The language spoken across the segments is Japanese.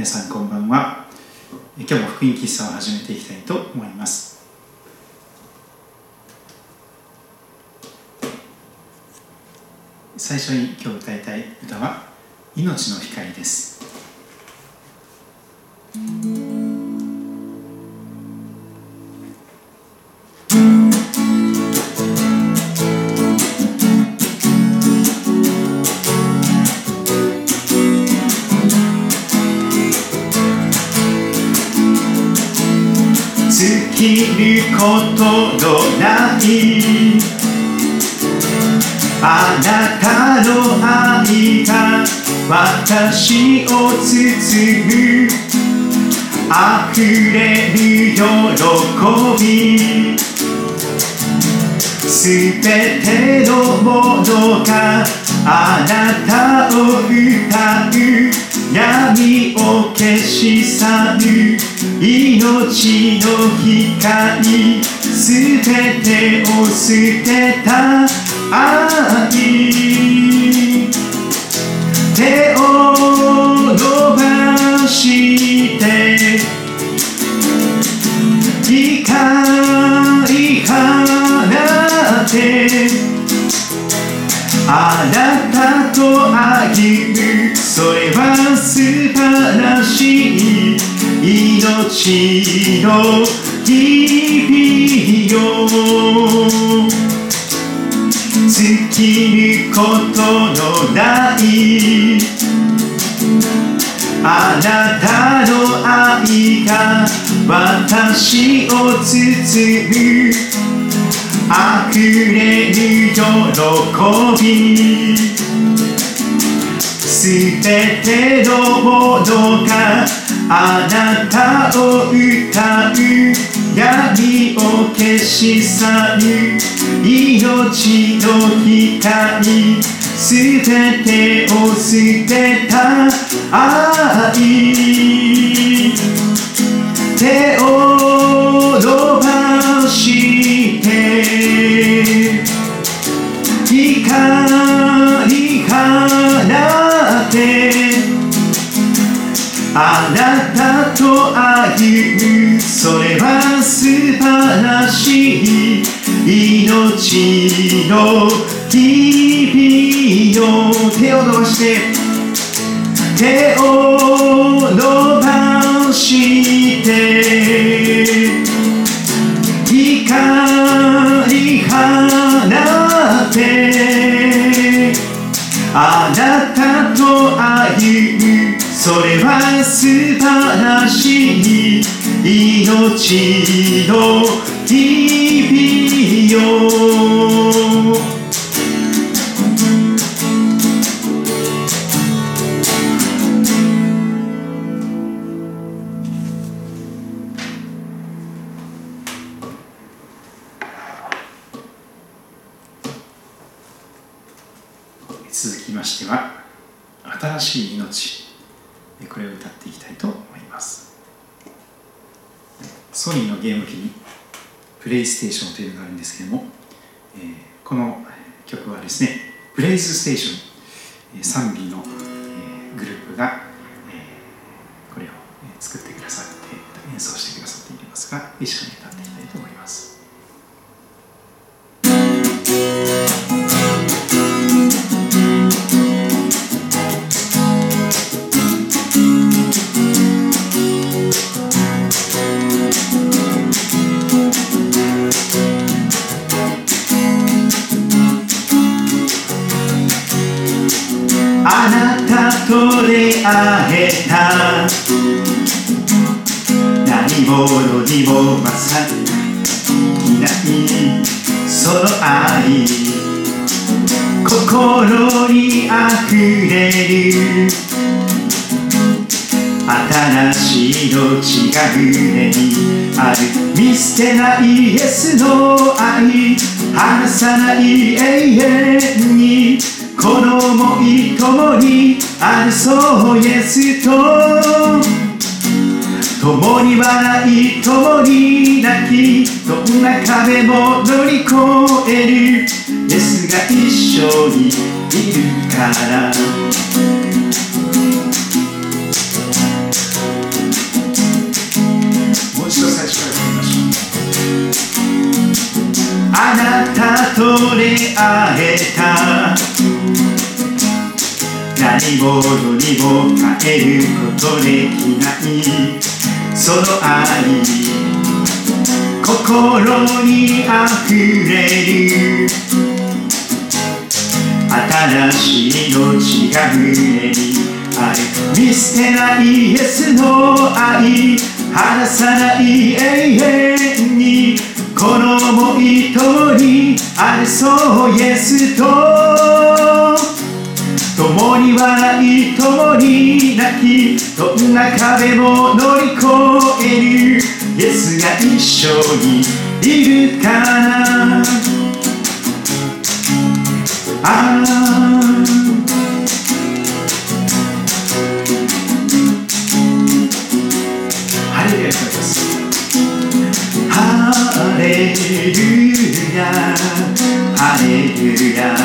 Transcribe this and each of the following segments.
皆さんこんばんは。今日も福音喫茶を始めていきたいと思います。最初に今日歌いたい歌は「命の光」です。すべてのものがあなたを歌う闇を消し去る命の光すべてを捨てたあなたと歩むそれは素晴らしい命の日々よ尽きることのないあなたの愛が私を包む溢れる喜び。すべてのものがあなたを歌う闇を消し去る。命の光。すべてを捨てた愛。手を伸ばして光放ってあなたと歩むそれは素晴らしい命の日々よ手を伸ばして手を伸ばして光放ってあなたと歩むそれは素晴らしい命の日々見捨てないイエスの愛離さない永遠にこの想い共にあるそうイエスと。共に笑い共に泣きどんな壁も乗り越える。イエスが一緒にいるから。あなたと出会えた。何者にも変えることできない。その愛心にあふれる。新しい命が胸にある見捨てないイエスの愛。離さない永遠に。この想い通りあるそうイエスと共に笑い共に泣きどんな壁も乗り越えるイエスが一緒にいるから。あハハレルヤハレルヤ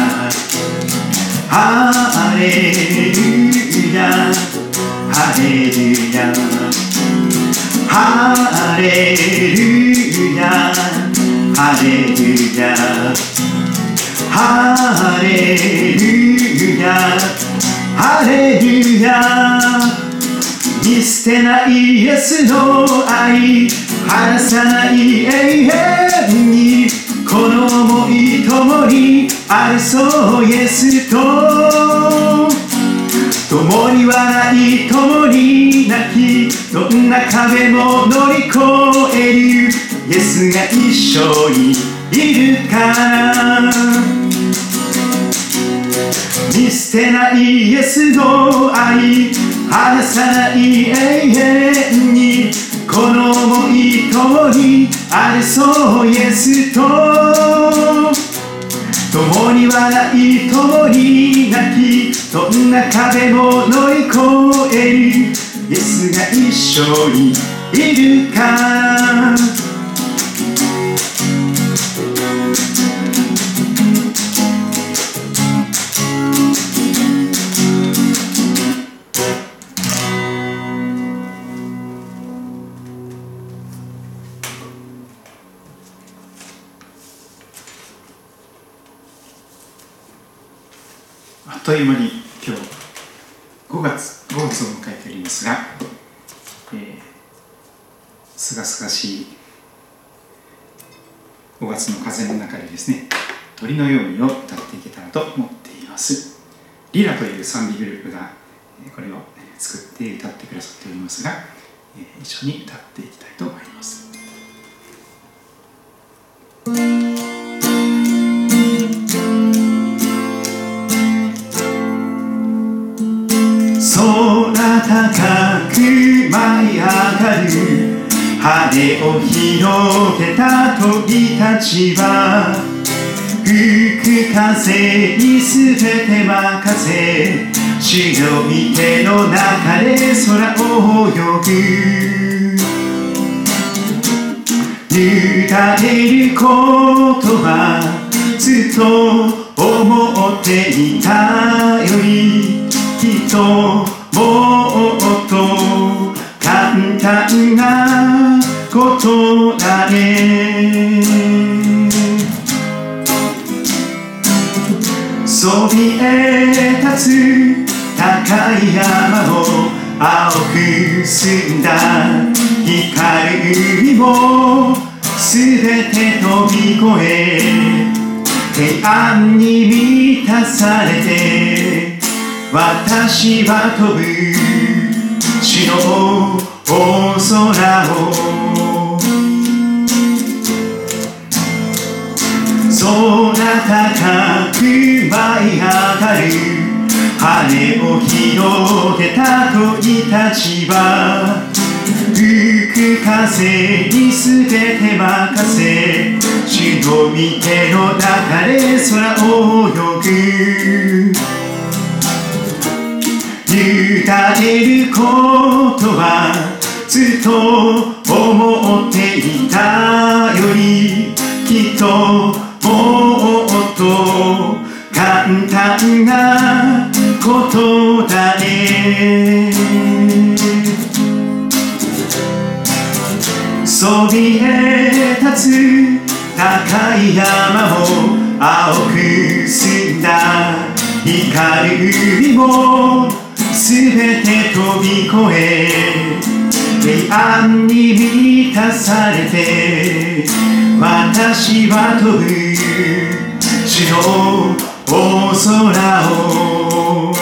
ハレルヤハレルヤハレルヤハレルヤハレルヤハレルヤ見捨てないイエスの愛。離さない永遠にこの想い共にあるそうイエスと共に笑い共に泣きどんな壁も乗り越えるイエスが一緒にいるから見捨てないイエスの愛離さない永遠にこの想い共にあれそうイエスと共に笑い共に泣きどんな壁も乗り越えるイエスが一緒にいるかあっという間に今日5月5月を迎えておりますが、すがすがしい5月の風の中でですね鳥のようにを歌っていけたらと思っています。リラという賛美グループがこれを作って歌ってくださっておりますが、一緒に歌っていきたいと思います。羽を広げた鳥たちは吹く風にすべて任せ主の御手の中で空を泳ぐ。委ねることはずっと思っていたよりきっともっと簡単なことだね。そびえ立つ高い山を青く澄んだ光る海もすべて飛び越え平安に満たされて私は飛ぶ地の大空を舞い上がる羽を広げた鳥たちは吹く風にすべて任せ主の御手の中で空を泳ぐ委ねることはずっと思っていたよりきっともっと簡単なことだね。そびえ立つ高い山を青く澄んだ光る海もすべて飛び越え平安に満たされて私は飛ぶ。地の大空を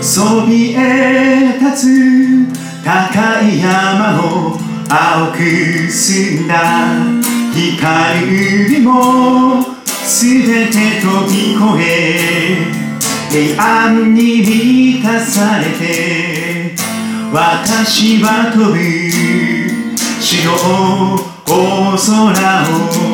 そびえ立つ高い山を青く澄んだ光海もすべて飛び越え平安に満たされて私は飛ぶ白大空を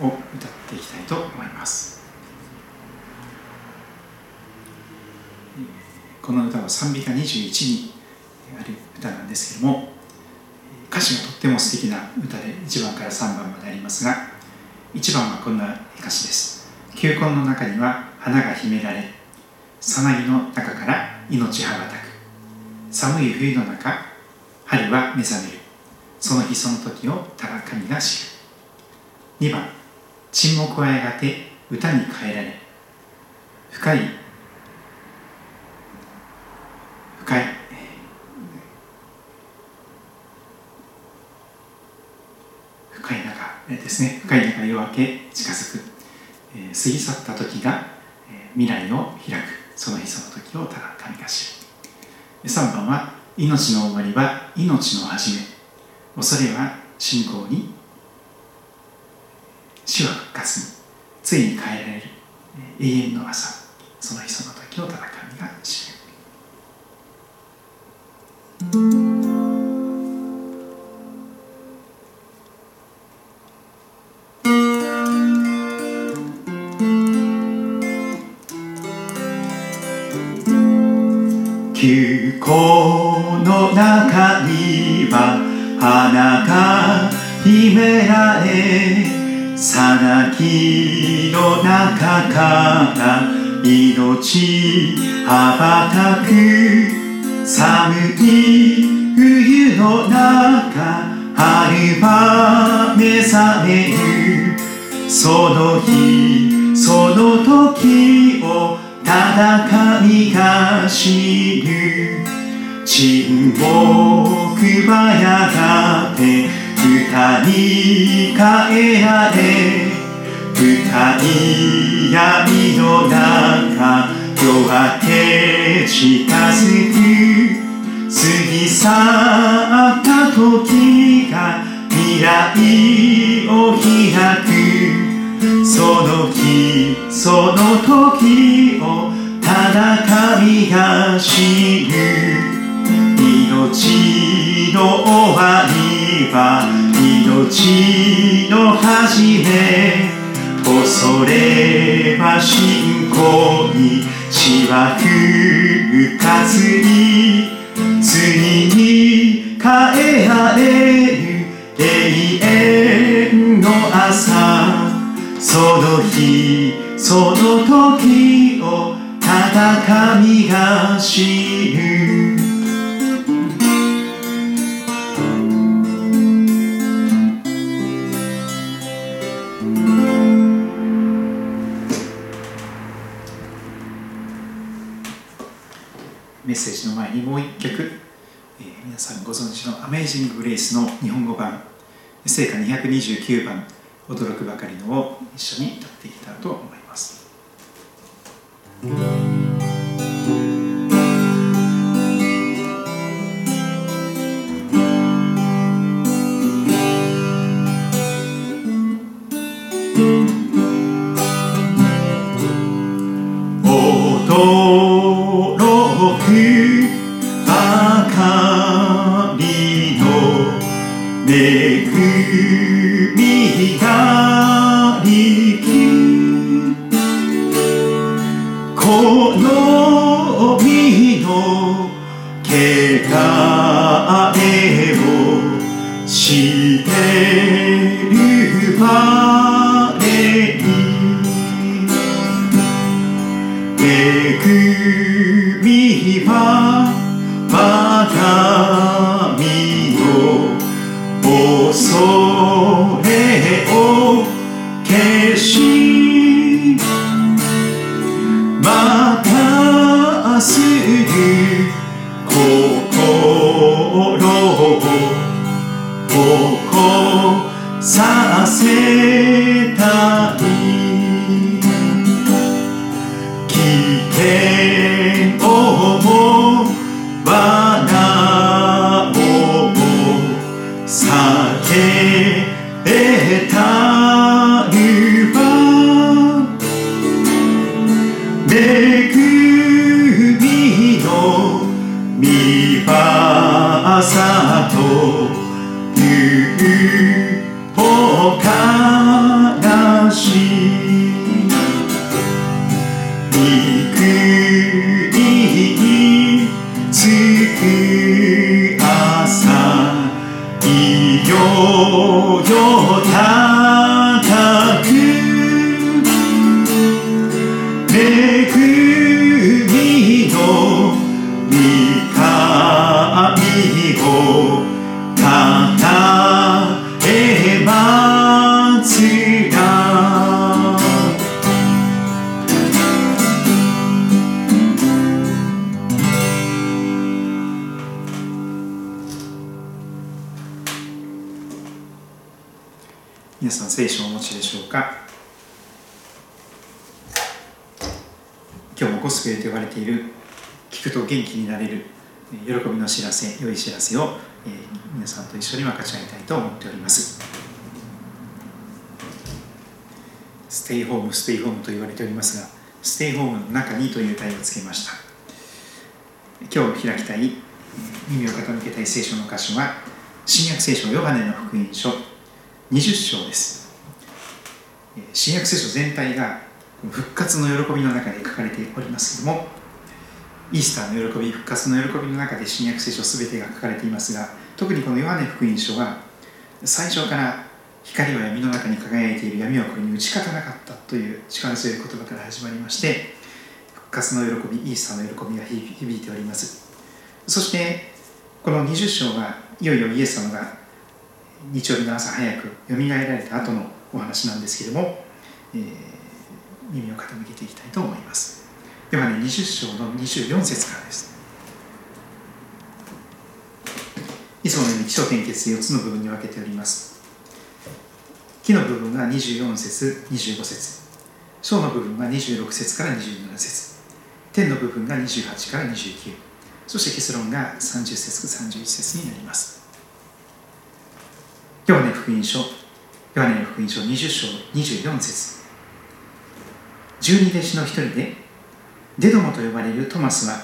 を歌っていきたいと思います。この歌は賛美歌21にある歌なんですけども歌詞がとっても素敵な歌で1番から3番までありますが1番はこんな歌詞です。球根の中には花が秘められさなぎの中から命羽ばたく。寒い冬の中春は目覚める。その日その時をただ神が知る。2番。沈黙はやがて歌に変えられ。深い。深い。深い中ですね。深い中夜明け近づく、過ぎ去った時が、未来を開く。その日その時をただ神が知る3番は命の終わりは命の始め。恐れは信仰に主は復活についに変えられる永遠の朝その日その時をただ神が知る休校の中には花が秘められさなぎの中から命羽ばたく寒い冬の中春は目覚める。その日その時をただ神が知る。沈黙はやがて歌に変えられ深い闇の中夜明け近づく過ぎ去った時が未来を開くその日その時をただ神が知る命の終わりは命の始め恐れは信仰にしわくかずに次に変えられる永遠の朝その日その時をただ神が知にもう一曲、えー、皆さんご存知の「アメイジング・グレイス」の日本語版聖歌229番「驚くばかりの」を一緒に歌っていきたいと思います。世界ステイホームステイホームと言われておりますがステイホームの中にという題をつけました。今日開きたい耳を傾けたい聖書の箇所は新約聖書ヨハネの福音書20章です。新約聖書全体が復活の喜びの中で書かれておりますけどもイースターの喜び復活の喜びの中で新約聖書全てが書かれていますが特にこのヨハネ福音書は最初から光は闇の中に輝いている闇はこれに打ち勝たなかったという力強い言葉から始まりまして復活の喜びイースターの喜びが響いております。そしてこの20章はいよいよイエス様が日曜日の朝早くよみがえられた後のお話なんですけれども、えー耳を傾けていきたいと思います。ではね20章の24節からです。いつものように基礎点結で4つの部分に分けております。木の部分が24節25節。章の部分が26節から27節。天の部分が28から29そして結論が30節31節になります。ヨハネ福音書ヨハネの福音書20章24節。十二弟子の一人でデドモと呼ばれるトマスは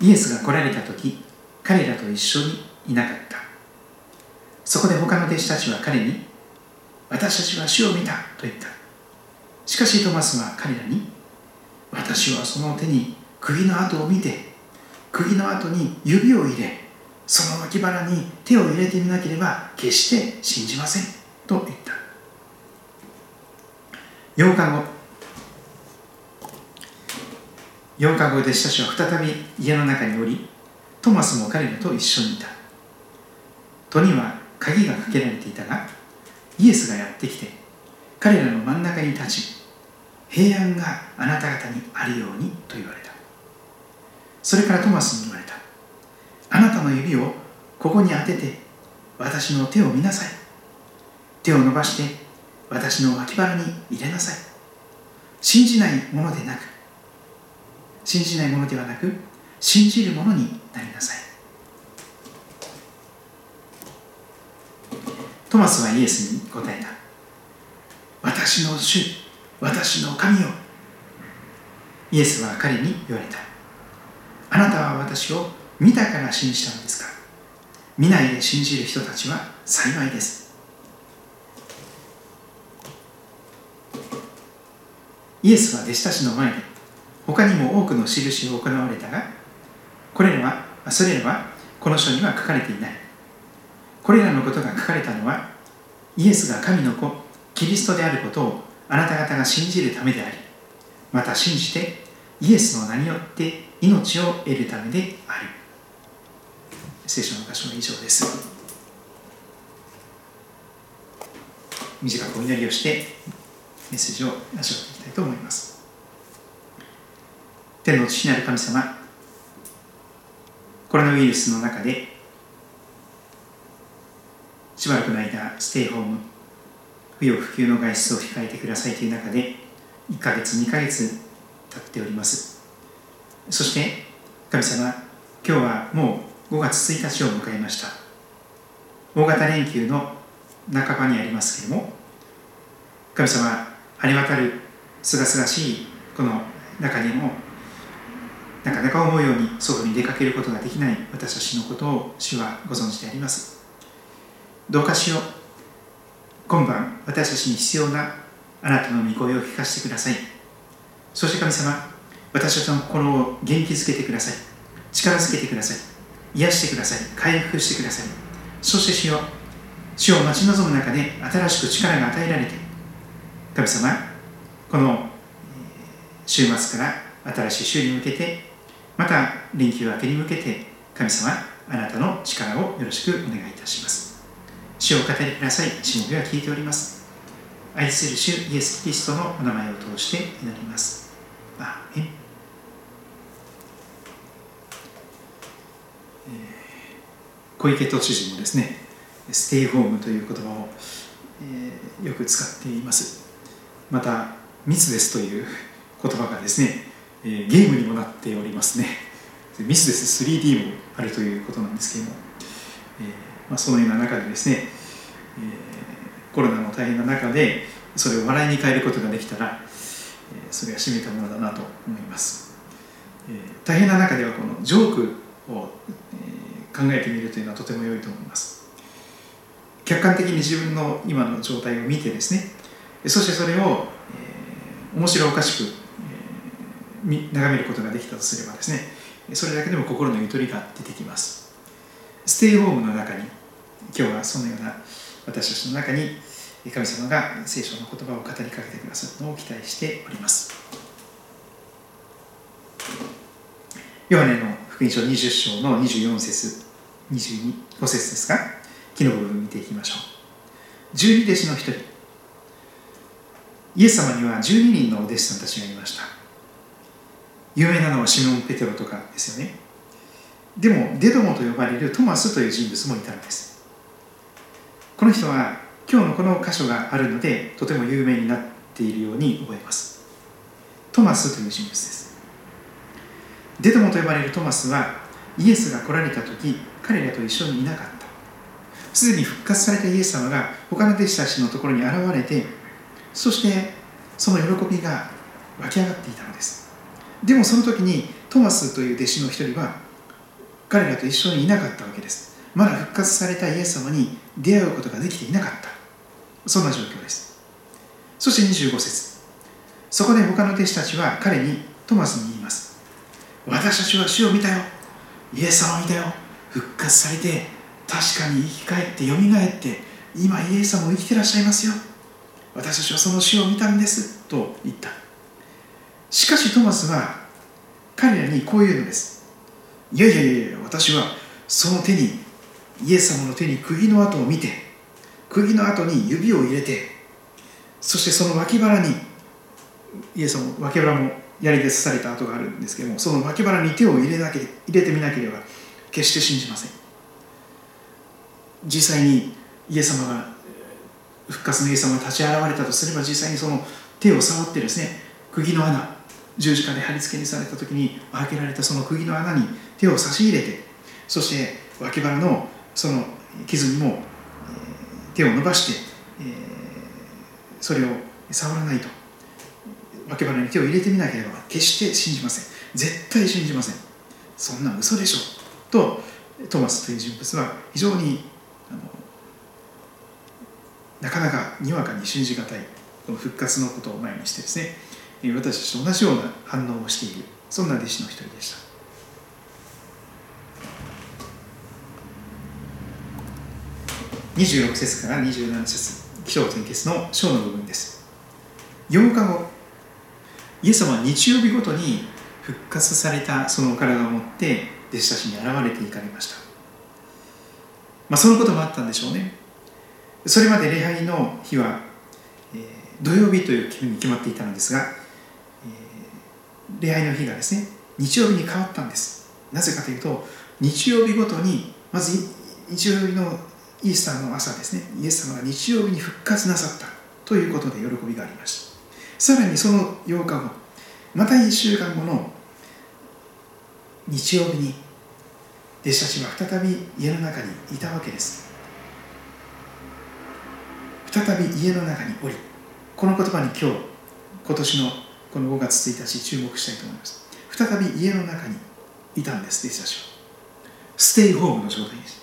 イエスが来られた時彼らと一緒にいなかった。そこで他の弟子たちは彼に私たちは主を見たと言った。しかしトマスは彼らに私はその手に釘の跡を見て釘の跡に指を入れその脇腹に手を入れてみなければ決して信じませんと言った。8日後。8日後弟子たちは再び家の中におりトマスも彼らと一緒にいた。戸には鍵がかけられていたがイエスがやってきて彼らの真ん中に立ち平安があなた方にあるようにと言われた。それからトマスに言われた。あなたの指をここに当てて私の手を見なさい。手を伸ばして私の脇腹に入れなさい。信じないものでなく信じないものではなく信じるものになりなさい。トマスはイエスに答えた。私の主私の神よ。イエスは彼に言われた。あなたは私を見たから信じたのですか？見ないで信じる人たちは幸いです。イエスは弟子たちの前で他にも多くの印を行われたがこれらはそれらはこの書には書かれていない。これらのことが書かれたのはイエスが神の子キリストであることをあなた方が信じるためでありまた信じてイエスの名によって命を得るためである。聖書の箇所は以上です。短くお祈りをしてメッセージを味わっていきたいと思います。天の父なる神様コロナウイルスの中でしばらくの間ステイホーム不要不急の外出を控えてくださいという中で1ヶ月2ヶ月経っております。そして神様今日はもう5月1日を迎えました。大型連休の半ばにありますけれども神様あり渡るすがすがしいこの中にもなかなか思うように外に出かけることができない私たちのことを主はご存知であります。どうかしよう。今晩私たちに必要なあなたの御声を聞かせてください。そして神様私たちの心を元気づけてください。力づけてください。癒してください。回復してください。そして主よ主を待ち望む中で新しく力が与えられて神様この週末から新しい週に向けてまた連休明けに向けて神様あなたの力をよろしくお願いいたします。主を語りください。しもべは聞いております。愛する主イエス・キリストのお名前を通して祈ります。アーメン。小池都知事もですねステイホームという言葉を、えー、よく使っています。また密ですという言葉がですね、えー、ゲームにもなっておりますね。ミスです。3D もあるということなんですけれども、えーまあ、そのような中でですね、えー、コロナの大変な中でそれを笑いに変えることができたら、えー、それは締めたものだなと思います、えー、大変な中ではこのジョークを、えー、考えてみるというのはとても良いと思います。客観的に自分の今の状態を見てですねそしてそれを、えー、面白おかしく、えー、眺めることができたとすればですねそれだけでも心のゆとりが出てきます。ステイホームの中に今日はそのような私たちの中に神様が聖書の言葉を語りかけてくださるのを期待しております。ヨハネの福音書20章の24節25節ですか？木の部分見ていきましょう。十二弟子の一人。イエス様には12人のお弟子さんたちがいました。有名なのはシモン・ペテロとかですよね。でもデドモと呼ばれるトマスという人物もいたんです。この人は今日のこの箇所があるのでとても有名になっているように覚えます。トマスという人物です。デドモと呼ばれるトマスはイエスが来られた時彼らと一緒にいなかった。すでに復活されたイエス様が他の弟子たちのところに現れてそしてその喜びが湧き上がっていたのです。でもその時にトマスという弟子の一人は彼らと一緒にいなかったわけです。まだ復活されたイエス様に出会うことができていなかった。そんな状況です。そして25節。そこで他の弟子たちは彼にトマスに言います。私たちは主を見たよ。イエス様を見たよ。復活されて確かに生き返ってよみがえって今イエス様も生きてらっしゃいますよ。私たちはその死を見たんです。と言った。しかしトマスは彼らにこう言うのです。いやいやいや私はその手にイエス様の手に釘の跡を見て釘の跡に指を入れてそしてその脇腹にイエス様脇腹も槍で刺された跡があるんですけどもその脇腹に手を入れなけ入れてみなければ決して信じません。実際にイエス様が復活のイエス様が立ち現れたとすれば実際にその手を触ってですね釘の穴十字架で貼り付けにされた時に開けられたその釘の穴に手を差し入れてそして脇腹のその傷にも、手を伸ばして、えそれを触らないと。脇腹に手を入れてみなければ決して信じません。絶対信じません。そんな嘘でしょう。とトーマスという人物は非常にあのなかなかにわかに信じがたいこの復活のことを前にしてですね私たちと同じような反応をしているそんな弟子の一人でした。26節から27節気象点結の章の部分です。8日後イエス様は日曜日ごとに復活されたそのお体を持って弟子たちに現れていかれました。まあ、そのこともあったんでしょうね。それまで礼拝の日は、えー、土曜日というふうに決まっていたのですが、えー、礼拝の日がですね日曜日に変わったんです。なぜかというと日曜日ごとにまず日曜日のイースターの朝ですね。イエス様が日曜日に復活なさったということで喜びがありました。さらにその8日後また1週間後の日曜日に弟子たちは再び家の中にいたわけです。再び家の中におりこの言葉に今日今年のこの5月1日注目したいと思います。再び家の中にいたんです弟子たちはステイホームの状態です。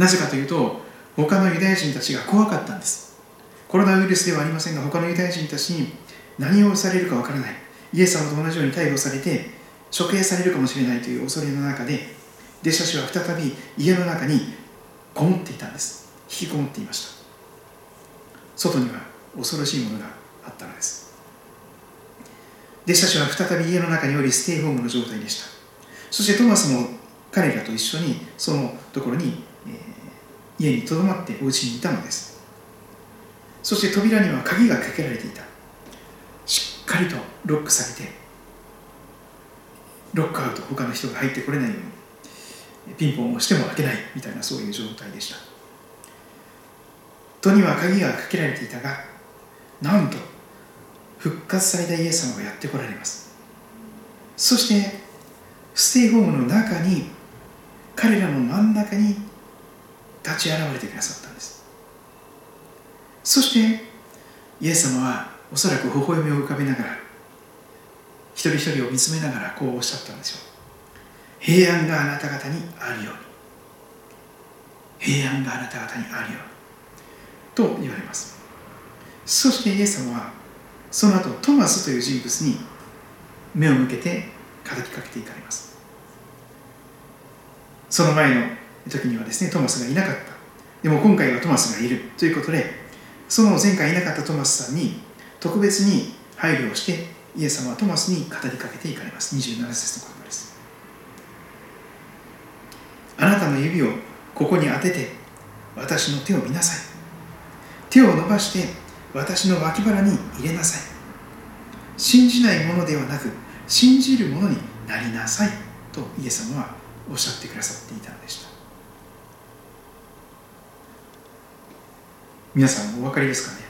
なぜかというと他のユダヤ人たちが怖かったんです。コロナウイルスではありませんが他のユダヤ人たちに何をされるかわからない。イエス様と同じように逮捕されて処刑されるかもしれないという恐れの中で弟子たちは再び家の中にこもっていたんです。引きこもっていました。外には恐ろしいものがあったのです。弟子たちは再び家の中におりステイホームの状態でした。そしてトマスも彼らと一緒にそのところに、家にとどまってお家にいたのです。そして扉には鍵がかけられていた。しっかりとロックされてロックアウト他の人が入ってこれないようにピンポンをしても開けないみたいなそういう状態でした。戸には鍵がかけられていたがなんと復活されたイエス様がやってこられます。そしてステイホームの中に彼らの真ん中に立ち現れてくださったんです。そしてイエス様はおそらく微笑みを浮かべながら一人一人を見つめながらこうおっしゃったんですよ平安があなた方にあるように。平安があなた方にあるように。と言われます。そしてイエス様はその後トマスという人物に目を向けて語りかけていかれます。その前の時にはですねトマスがいなかった。でも今回はトマスがいる。ということでその前回いなかったトマスさんに特別に配慮をしてイエス様はトマスに語りかけていかれます。27節の言葉です。あなたの指をここに当てて私の手を見なさい。手を伸ばして私の脇腹に入れなさい。信じないものではなく信じるものになりなさい。とイエス様はおっしゃってくださっていたのでした。皆さんお分かりですかね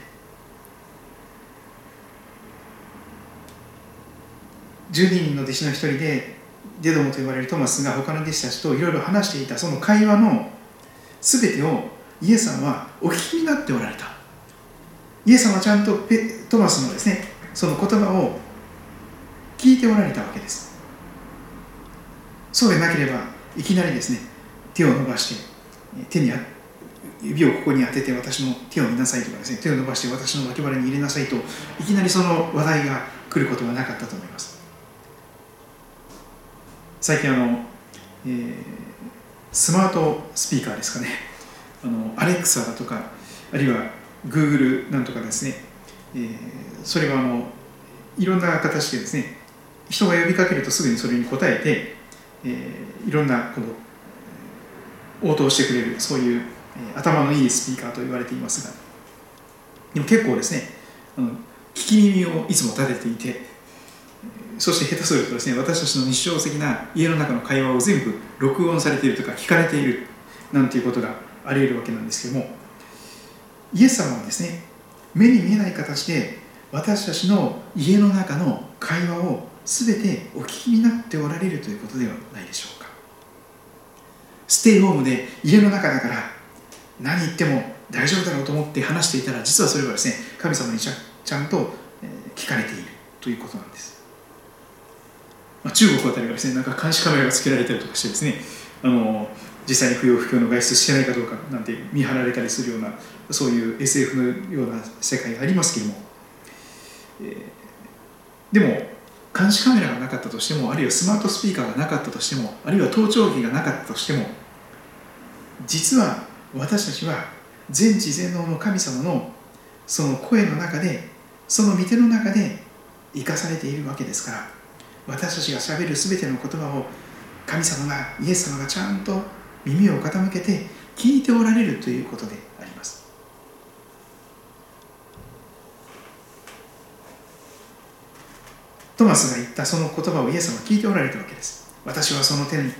？12人の弟子の一人でデドモと呼ばれるトマスが他の弟子たちといろいろ話していたその会話の全てをイエス様はお聞きになっておられた。イエス様はちゃんとペトマスのですねその言葉を聞いておられたわけです。そうでなければいきなりですね手を伸ばして手に指をここに当てて私の手を見なさいとかですね手を伸ばして私の脇腹に入れなさいといきなりその話題が来ることはなかったと思います。最近あの、えー、スマートスピーカーですかね。あのアレクサだとかあるいは Google なんとかですね、えー、それがあのいろんな形でですね人が呼びかけるとすぐにそれに答えて、えー、いろんなこの応答してくれるそういう、頭のいいスピーカーと言われていますがでも結構ですねあの聞き耳をいつも立てていてそして下手するとですね私たちの日常的な家の中の会話を全部録音されているとか聞かれているなんていうことがあり得るわけなんですけどもイエス様はですね目に見えない形で私たちの家の中の会話を全てお聞きになっておられるということではないでしょうか。ステイホームで家の中だから何言っても大丈夫だろうと思って話していたら実はそれはですね神様にちゃんと聞かれているということなんです。まあ、中国あたりがですねなんか監視カメラがつけられたりとかしてですねあの実際に不要不急の外出してないかどうかなんて見張られたりするようなそういう SF のような世界がありますけども、えー、でも監視カメラがなかったとしてもあるいはスマートスピーカーがなかったとしてもあるいは盗聴器がなかったとしても実は私たちは全知全能の神様のその声の中でその御手の中で生かされているわけですから私たちがしゃべる全ての言葉を神様がイエス様がちゃんと耳を傾けて聞いておられるということであります。トマスが言ったその言葉をイエス様は聞いておられたわけです。私はその手に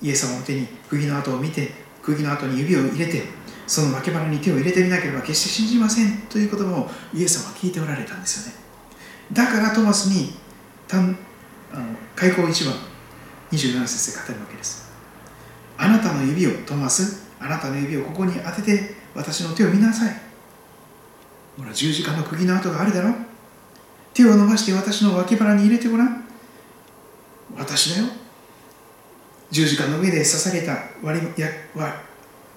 イエス様の手に釘の跡を見て釘の跡に指を入れてその脇腹に手を入れてみなければ決して信じませんという言葉をイエス様は聞いておられたんですよね。だからトマスに単あの開口一番27節で語るわけです。あなたの指をトマスあなたの指をここに当てて私の手を見なさい。ほら十字架の釘の跡があるだろ。手を伸ばして私の脇腹に入れてごらん。私だよ。十字架の上で刺された割や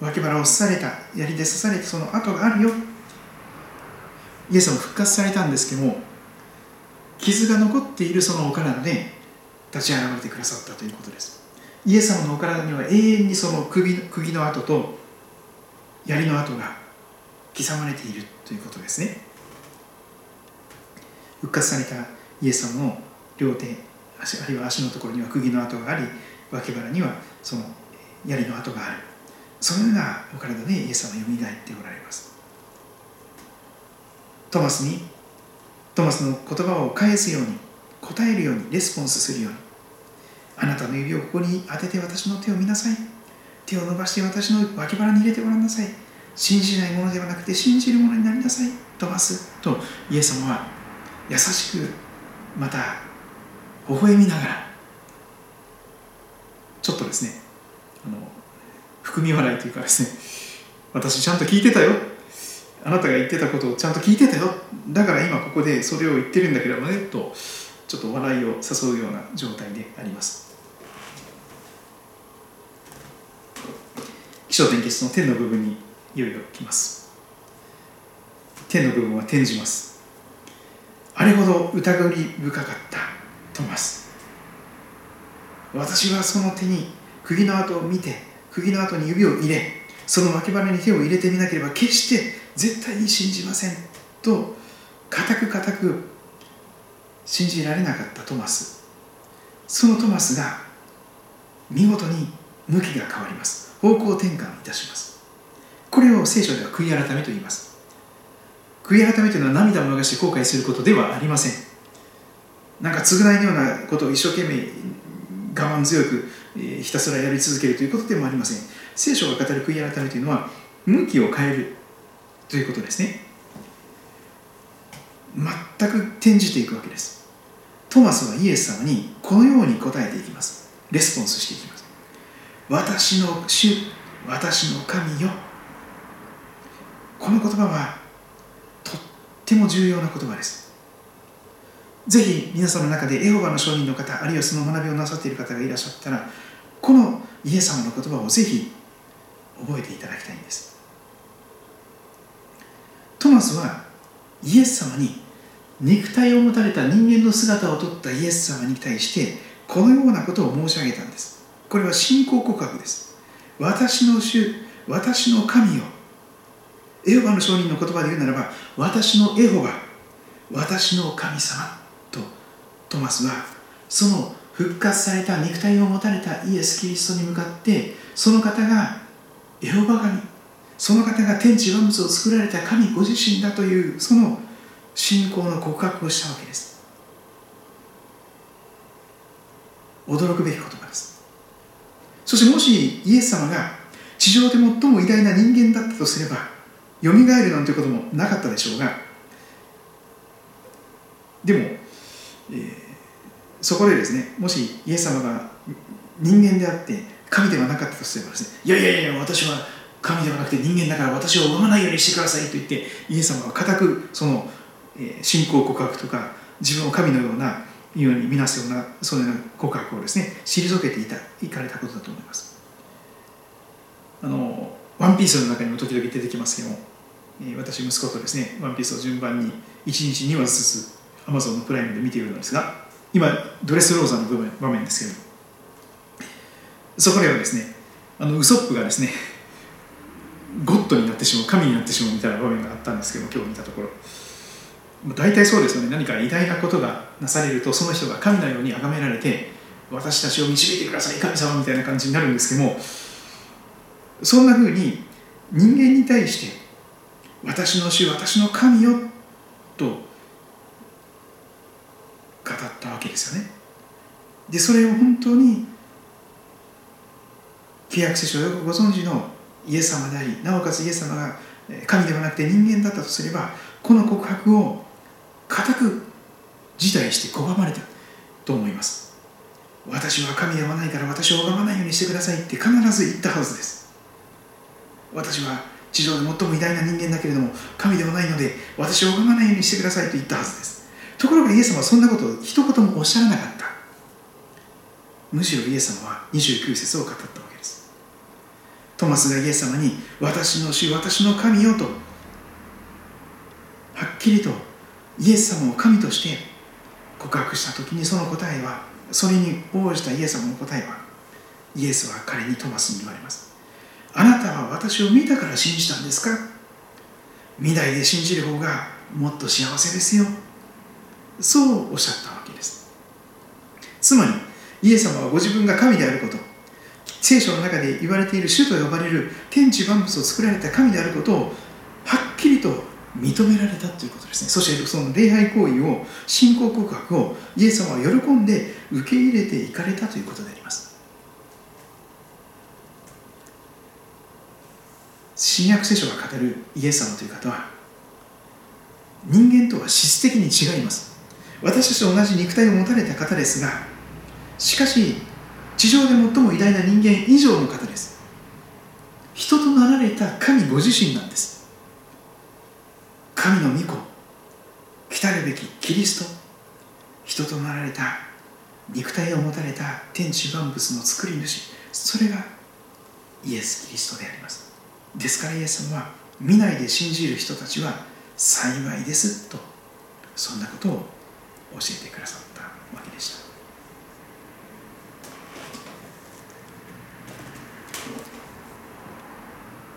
脇腹を刺された槍で刺されたその跡があるよ。イエス様復活されたんですけども傷が残っているそのお体で立ち上がってくださったということです。イエス様のお体には永遠にその首釘の跡と槍の跡が刻まれているということですね。復活されたイエス様の両手足あるいは足のところには釘の跡があり脇腹にはその槍の跡がある。そのようなお体でイエス様はよみがえっておられます。トマスにトマスの言葉を返すように答えるようにレスポンスするように。あなたの指をここに当てて私の手を見なさい。手を伸ばして私の脇腹に入れてごらんなさい。信じないものではなくて信じるものになりなさい。トマスとイエス様は優しくまた微笑みながらちょっとですねあの含み笑いというかですね私ちゃんと聞いてたよ。あなたが言ってたことをちゃんと聞いてたよ。だから今ここでそれを言ってるんだけどもねとちょっと笑いを誘うような状態であります。気象点結の天の部分にいよいよ来ます。天の部分は転じます。あれほど疑り深かったトマス。私はその手に釘の跡を見て釘の跡に指を入れその脇腹に手を入れてみなければ決して絶対に信じませんと固く固く信じられなかったトマス。そのトマスが見事に向きが変わります。方向転換いたします。これを聖書では悔い改めと言います。悔い改めというのは涙を流して後悔することではありません。なんか償いのようなことを一生懸命我慢強くひたすらやり続けるということでもありません。聖書が語る悔い改めというのは向きを変えるということですね。全く転じていくわけです。トマスはイエス様にこのように答えていきます。レスポンスしていきます。私の主私の神よ。この言葉はとっても重要な言葉です。ぜひ皆さんの中でエホバの証人の方あるいはその学びをなさっている方がいらっしゃったらこのイエス様の言葉をぜひ覚えていただきたいんです。トマスはイエス様に肉体を持たれた人間の姿をとったイエス様に対してこのようなことを申し上げたんです。これは信仰告白です。私の主私の神よ。エホバの証人の言葉で言うならば私のエホバ私の神様。トマスはその復活された肉体を持たれたイエス・キリストに向かってその方がエホバ神その方が天地万物を作られた神ご自身だというその信仰の告白をしたわけです。驚くべき言葉です。そしてもしイエス様が地上で最も偉大な人間だったとすればよみがえるなんてこともなかったでしょうがでも、えー、そこでですねもしイエス様が人間であって神ではなかったとすればですねいやいやいや私は神ではなくて人間だから私を産まないようにしてくださいと言ってイエス様は固くその、え、信仰告白とか自分を神のようなように見なすようなそのような告白をですね退けていたいかれたことだと思います。あのワンピースの中にも時々出てきますけども、え、私息子とですねワンピースを順番に1日2話ずつアマゾンのプライムで見ているのですが今ドレスローザの部分場面ですけど。そこではですねあのウソップがですねゴッドになってしまう神になってしまうみたいな場面があったんですけど今日見たところ。大体そうですよね。何か偉大なことがなされるとその人が神のように崇められて私たちを導いてください神様みたいな感じになるんですけどもそんな風に人間に対して私の主私の神よとったわけですよね。でそれを本当に契約聖書をよくご存知のイエス様でありなおかつイエス様が神ではなくて人間だったとすればこの告白を固く辞退して拒まれたと思います。私は神ではないから私を拝まないようにしてくださいって必ず言ったはずです。私は地上で最も偉大な人間だけれども神ではないので私を拝まないようにしてくださいと言ったはずです。ところがイエス様はそんなことを一言もおっしゃらなかった。むしろイエス様は29節を語ったわけです。トマスがイエス様に私の主私の神よとはっきりとイエス様を神として告白した時にその答えはそれに応じたイエス様の答えはイエスは彼にトマスに言われます。あなたは私を見たから信じたんですか？見ないで信じる方がもっと幸せですよ。そうおっしゃったわけです。つまりイエス様はご自分が神であること聖書の中で言われている主と呼ばれる天地万物を作られた神であることをはっきりと認められたということですね。そしてその礼拝行為を信仰告白をイエス様は喜んで受け入れていかれたということであります。新約聖書が語るイエス様という方は人間とは質的に違います。私たちと同じ肉体を持たれた方ですがしかし地上で最も偉大な人間以上の方です。人となられた神ご自身なんです。神の御子来たるべきキリスト人となられた肉体を持たれた天地万物の作り主それがイエス・キリストであります。ですからイエス様は見ないで信じる人たちは幸いですとそんなことを教えてくださったわけでした。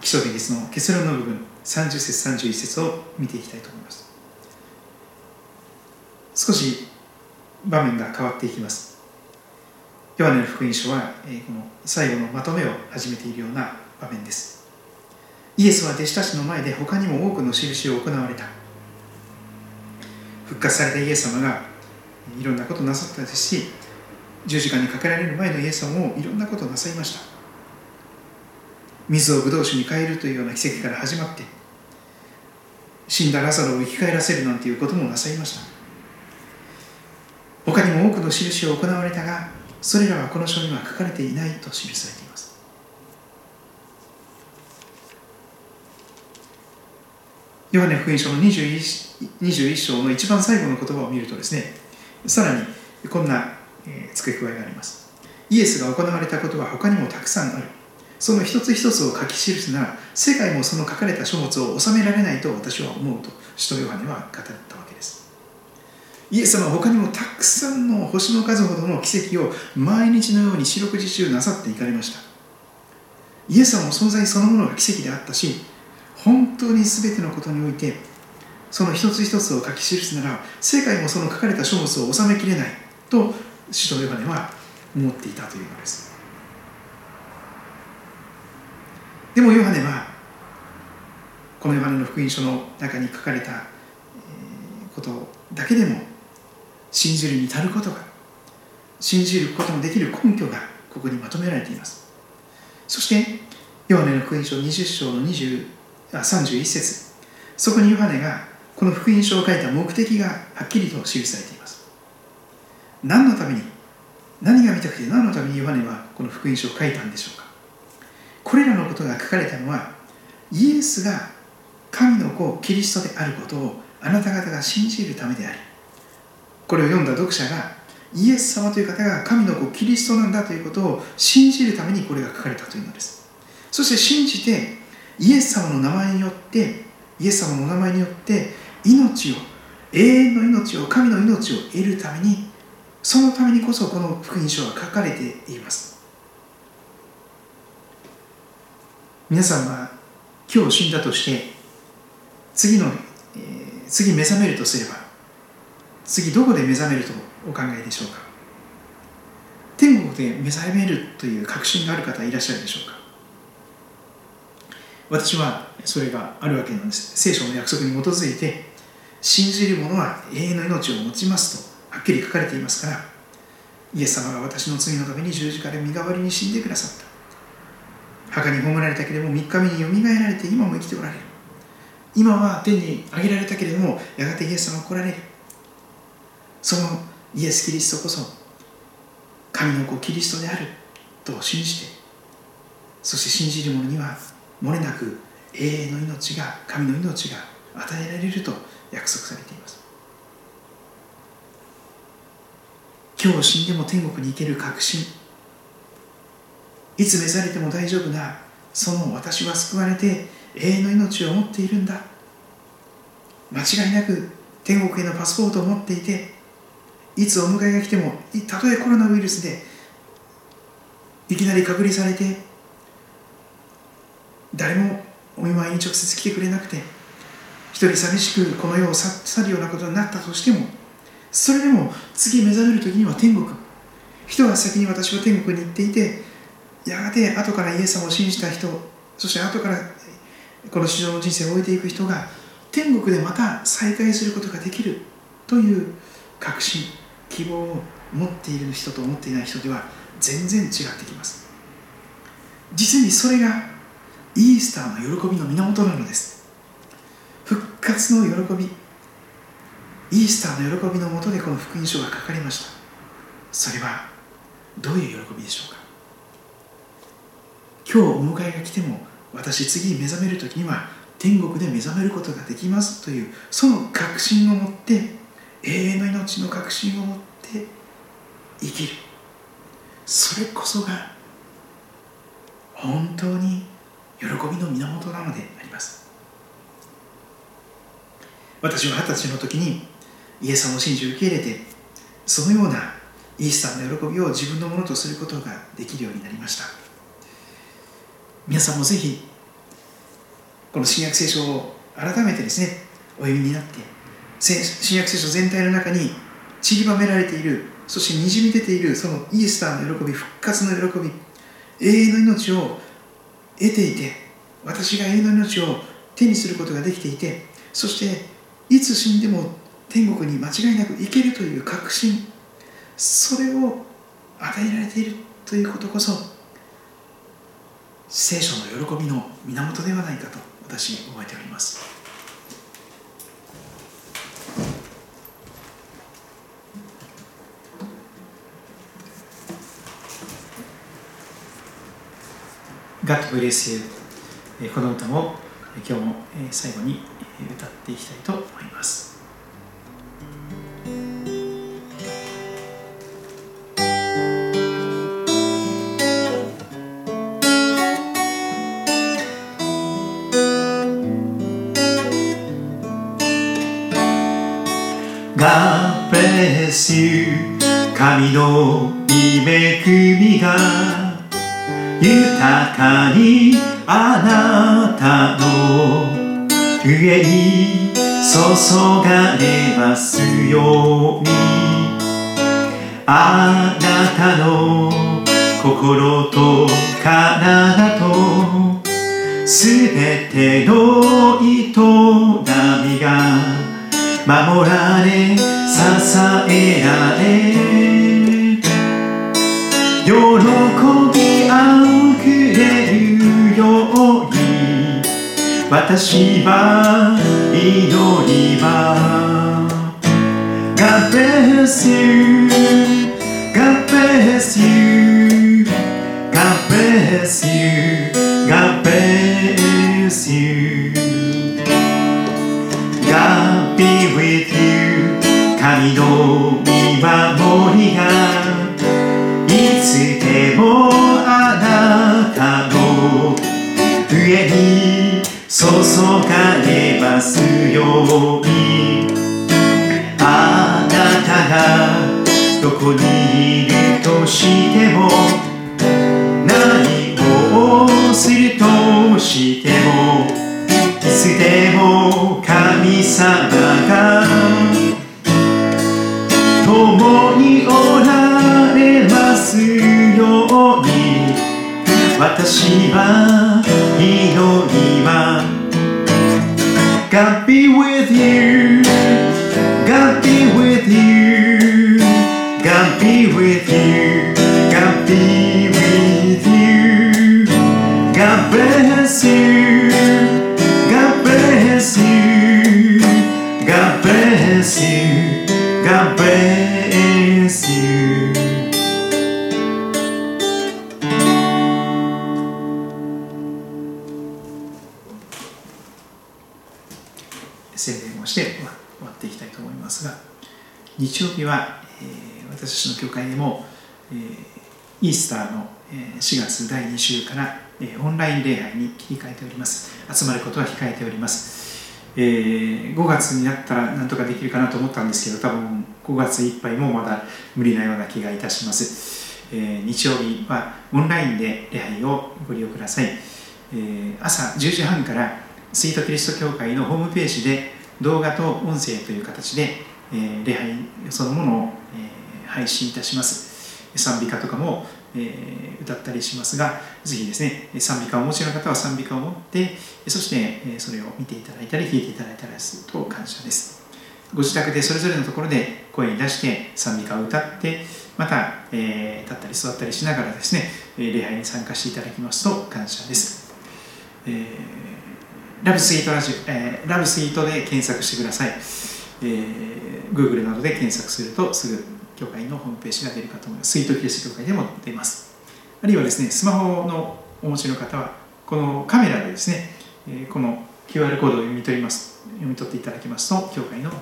基礎的実の結論の部分30節31節を見ていきたいと思います。少し場面が変わっていきます。ヨハネの福音書はこの最後のまとめを始めているような場面です。イエスは弟子たちの前で他にも多くの印を行われた。復活されたイエス様がいろんなことなさったですし十字架にかけられる前のイエス様もいろんなことをなさいました。水をブドウ酒に変えるというような奇跡から始まって死んだラザロを生き返らせるなんていうこともなさいました。他にも多くの印を行われたがそれらはこの書には書かれていないと記されています。ヨハネ福音書の 21, 21章の一番最後の言葉を見るとですねさらにこんな、付け加えがあります。イエスが行われたことは他にもたくさんある。その一つ一つを書き記すなら世界もその書かれた書物を収められないと私は思うと使徒ヨハネは語ったわけです。イエス様は他にもたくさんの星の数ほどの奇跡を毎日のように四六時中なさっていかれました。イエス様の存在そのものが奇跡であったし本当に全てのことにおいてその一つ一つを書き記すなら世界もその書かれた書物を収めきれないと使徒ヨハネは思っていたというのです。でもヨハネはこのヨハネの福音書の中に書かれたことだけでも信じるに足ることが信じることのできる根拠がここにまとめられています。そしてヨハネの福音書20章の20 31節。そこにヨハネがこの福音書を書いた目的がはっきりと記されています。何のために何が見たくて何のためにヨハネはこの福音書を書いたんでしょうか。これらのことが書かれたのはイエスが神の子キリストであることをあなた方が信じるためでありこれを読んだ読者がイエス様という方が神の子キリストなんだということを信じるためにこれが書かれたというのです。そして信じてイエス様の名前によってイエス様のお名前によって命を永遠の命を神の命を得るためにそのためにこそこの福音書は書かれています。皆さんは今日死んだとして次の、えー、次目覚めるとすれば次どこで目覚めるとお考えでしょうか？天国で目覚めるという確信がある方いらっしゃるでしょうか？私はそれがあるわけなんです。聖書の約束に基づいて信じる者は永遠の命を持ちますとはっきり書かれていますからイエス様が私の罪のために十字架で身代わりに死んでくださった。墓に葬られたけれども3日目によみがえられて今も生きておられる。今は天に上げられたけれどもやがてイエス様が来られる。そのイエス・キリストこそ神の子キリストであると信じてそして信じる者には漏れなく永遠の命が神の命が与えられると約束されています。今日死んでも天国に行ける確信。いつ召されても大丈夫なその私は救われて永遠の命を持っているんだ。間違いなく天国へのパスポートを持っていていつお迎えが来てもたとえコロナウイルスでいきなり隔離されて誰もお見舞いに直接来てくれなくて一人寂しくこの世を去るようなことになったとしてもそれでも次目覚める時には天国。人は先に私は天国に行っていてやがて後からイエス様を信じた人そして後からこの地上の人生を終えていく人が天国でまた再会することができるという確信希望を持っている人と思っていない人では全然違ってきます。実にそれがイースターの喜びの源なのです。復活の喜びイースターの喜びのもとでこの福音書が書かれました。それはどういう喜びでしょうか。今日お迎えが来ても私次目覚める時には天国で目覚めることができますというその確信を持って永遠の命の確信を持って生きる。それこそが本当に喜びの源なのであります。私は二十歳の時にイエス様の信じを受け入れてそのようなイースターの喜びを自分のものとすることができるようになりました。皆さんもぜひこの新約聖書を改めてですねお読みになって新約聖書全体の中に散りばめられているそしてにじみ出ているそのイースターの喜び復活の喜び永遠の命を得ていて私が永遠の命を手にすることができていてそしていつ死んでも天国に間違いなく行けるという確信それを与えられているということこそ聖書の喜びの源ではないかと私覚えております。ガッドブレスユーこの歌も今日も最後に歌っていきたいと思います。God bless you 神の恵みが豊かにあなたの上に注がれますようにあなたの心と体とすべての営みが守られ支えられ喜び私は祈りは God bless you God bless you God bless you God bless you God be with you 神の見守りがいつでもあなたの上に注がれますようにあなたがどこにいるとしても何をするとしてもいつでも神様が共におられますように私は Igonima. Gotta be with you, gotta be with you, gotta be with you, gotta be with you. God bless you, God bless you, God bless you, God bless you. 日曜日は、えー私たちの教会でも、えーイースターの、4月第2週から、えーオンライン礼拝に切り替えております。集まることは控えております、えー5月になったらなんとかできるかなと思ったんですけど多分5月いっぱいもまだ無理なような気がいたします、えー日曜日はオンラインで礼拝をご利用ください、えー朝10時半からスイートキリスト教会のホームページで動画と音声という形で、えー礼拝そのものを、えー配信いたします。賛美歌とかも、えー歌ったりしますがぜひですね賛美歌をお持ちの方は賛美歌を持ってそしてえーそれを見ていただいたり弾いていただいたりすると感謝です。ご自宅でそれぞれのところで声に出して賛美歌を歌ってまた、えー立ったり座ったりしながらですね礼拝に参加していただきますと感謝です、えーラブスイートラジオ、えーラブスイートで検索してください、えー Google などで検索するとすぐ教会のホームページが出るかと思います。スイートキリスト教会でも出ます。あるいはですねスマホのお持ちの方はこのカメラでですね、えーこの QR コードを読み取ります。読み取っていただきますと教会のホ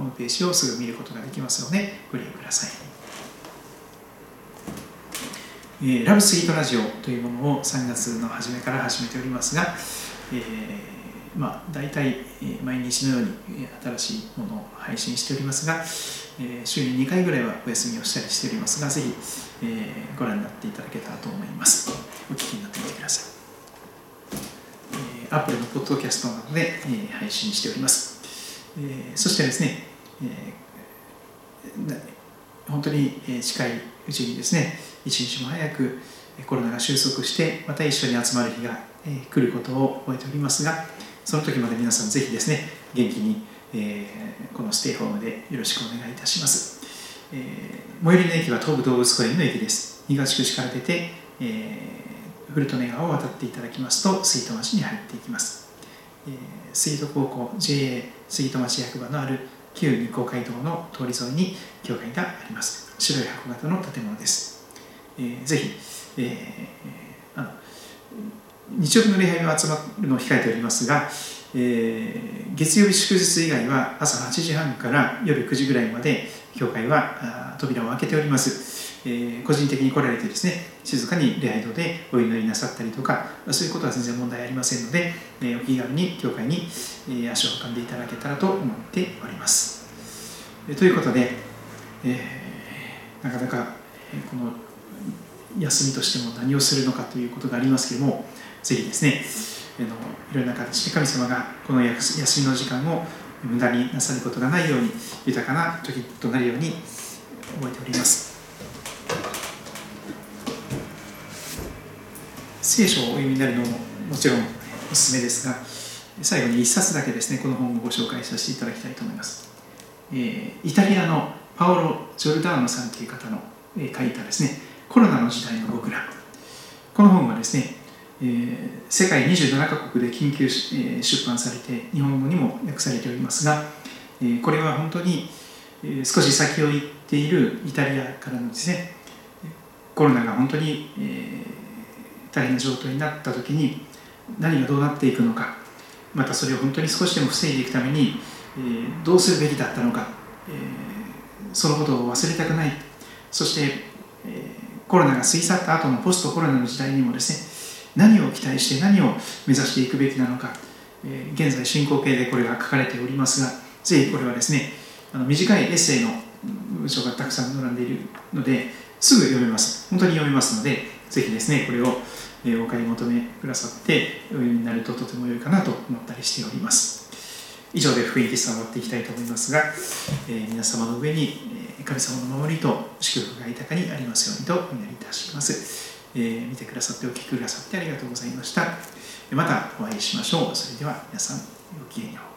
ームページをすぐ見ることができますのでご利用ください。えーラブスイートラジオというものを3月の初めから始めておりますが、えーまあ、大体、毎日のように新しいものを配信しておりますが、えー週に2回ぐらいはお休みをしたりしておりますが、ぜひ、えーご覧になっていただけたらと思います。お聞きになってみてください。えー、Apple のポッドキャストなどで、えー配信しております。えーそしてですね、えー本当に近いうちにですね、一日も早くコロナが収束して、また一緒に集まる日が来ることを覚えておりますが、その時まで皆さんぜひですね、元気に、えーこのステイホームでよろしくお願いいたします。えー最寄りの駅は東武動物公園の駅です。東口から出て、えー古利根川を渡っていただきますと、水戸町に入っていきます。えー水戸高校 JA 水戸町役場のある旧日光街道の通り沿いに教会があります。白い箱型の建物です。えーぜひ、えー日曜日の礼拝は集まるのを控えておりますが、えー月曜日祝日以外は朝8時半から夜9時ぐらいまで教会は扉を開けております、えー個人的に来られてですね静かに礼拝堂でお祈りなさったりとかそういうことは全然問題ありませんので、えーお気軽に教会に、え足を運んでいただけたらと思っております、えということで、えーなかなかこの休みとしても何をするのかということがありますけれどもぜひですねあのいろいろな形で神様がこの休みの時間を無駄になさることがないように豊かな時となるように覚えております。聖書をお読みになるのももちろんおすすめですが最後に一冊だけですねこの本をご紹介させていただきたいと思います、えーイタリアのパオロ・ジョルダーノさんという方の、えー書いたですねコロナの時代の僕ら。この本はですね、えー世界27カ国で緊急、えー出版されて日本語にも訳されておりますが、えーこれは本当に、えー少し先を行っているイタリアからのですねコロナが本当に、えー大変な状態になった時に何がどうなっていくのかまたそれを本当に少しでも防いでいくために、えーどうするべきだったのか、えーそのことを忘れたくない。そして、えーコロナが過ぎ去った後のポストコロナの時代にもですね何を期待して何を目指していくべきなのか、えー現在進行形でこれが書かれておりますがぜひこれはですねあの短いエッセイの文章がたくさん並んでいるのですぐ読めます。本当に読めますのでぜひですねこれをお買い求めくださってお読みになるととても良いかなと思ったりしております。以上で福音喫茶を終わっていきたいと思いますが、えー皆様の上に神様の守りと祝福が豊かにありますようにとお祈りいたします。えー見てくださってお聞きくださってありがとうございました。またお会いしましょう。それでは皆さんごきげんよう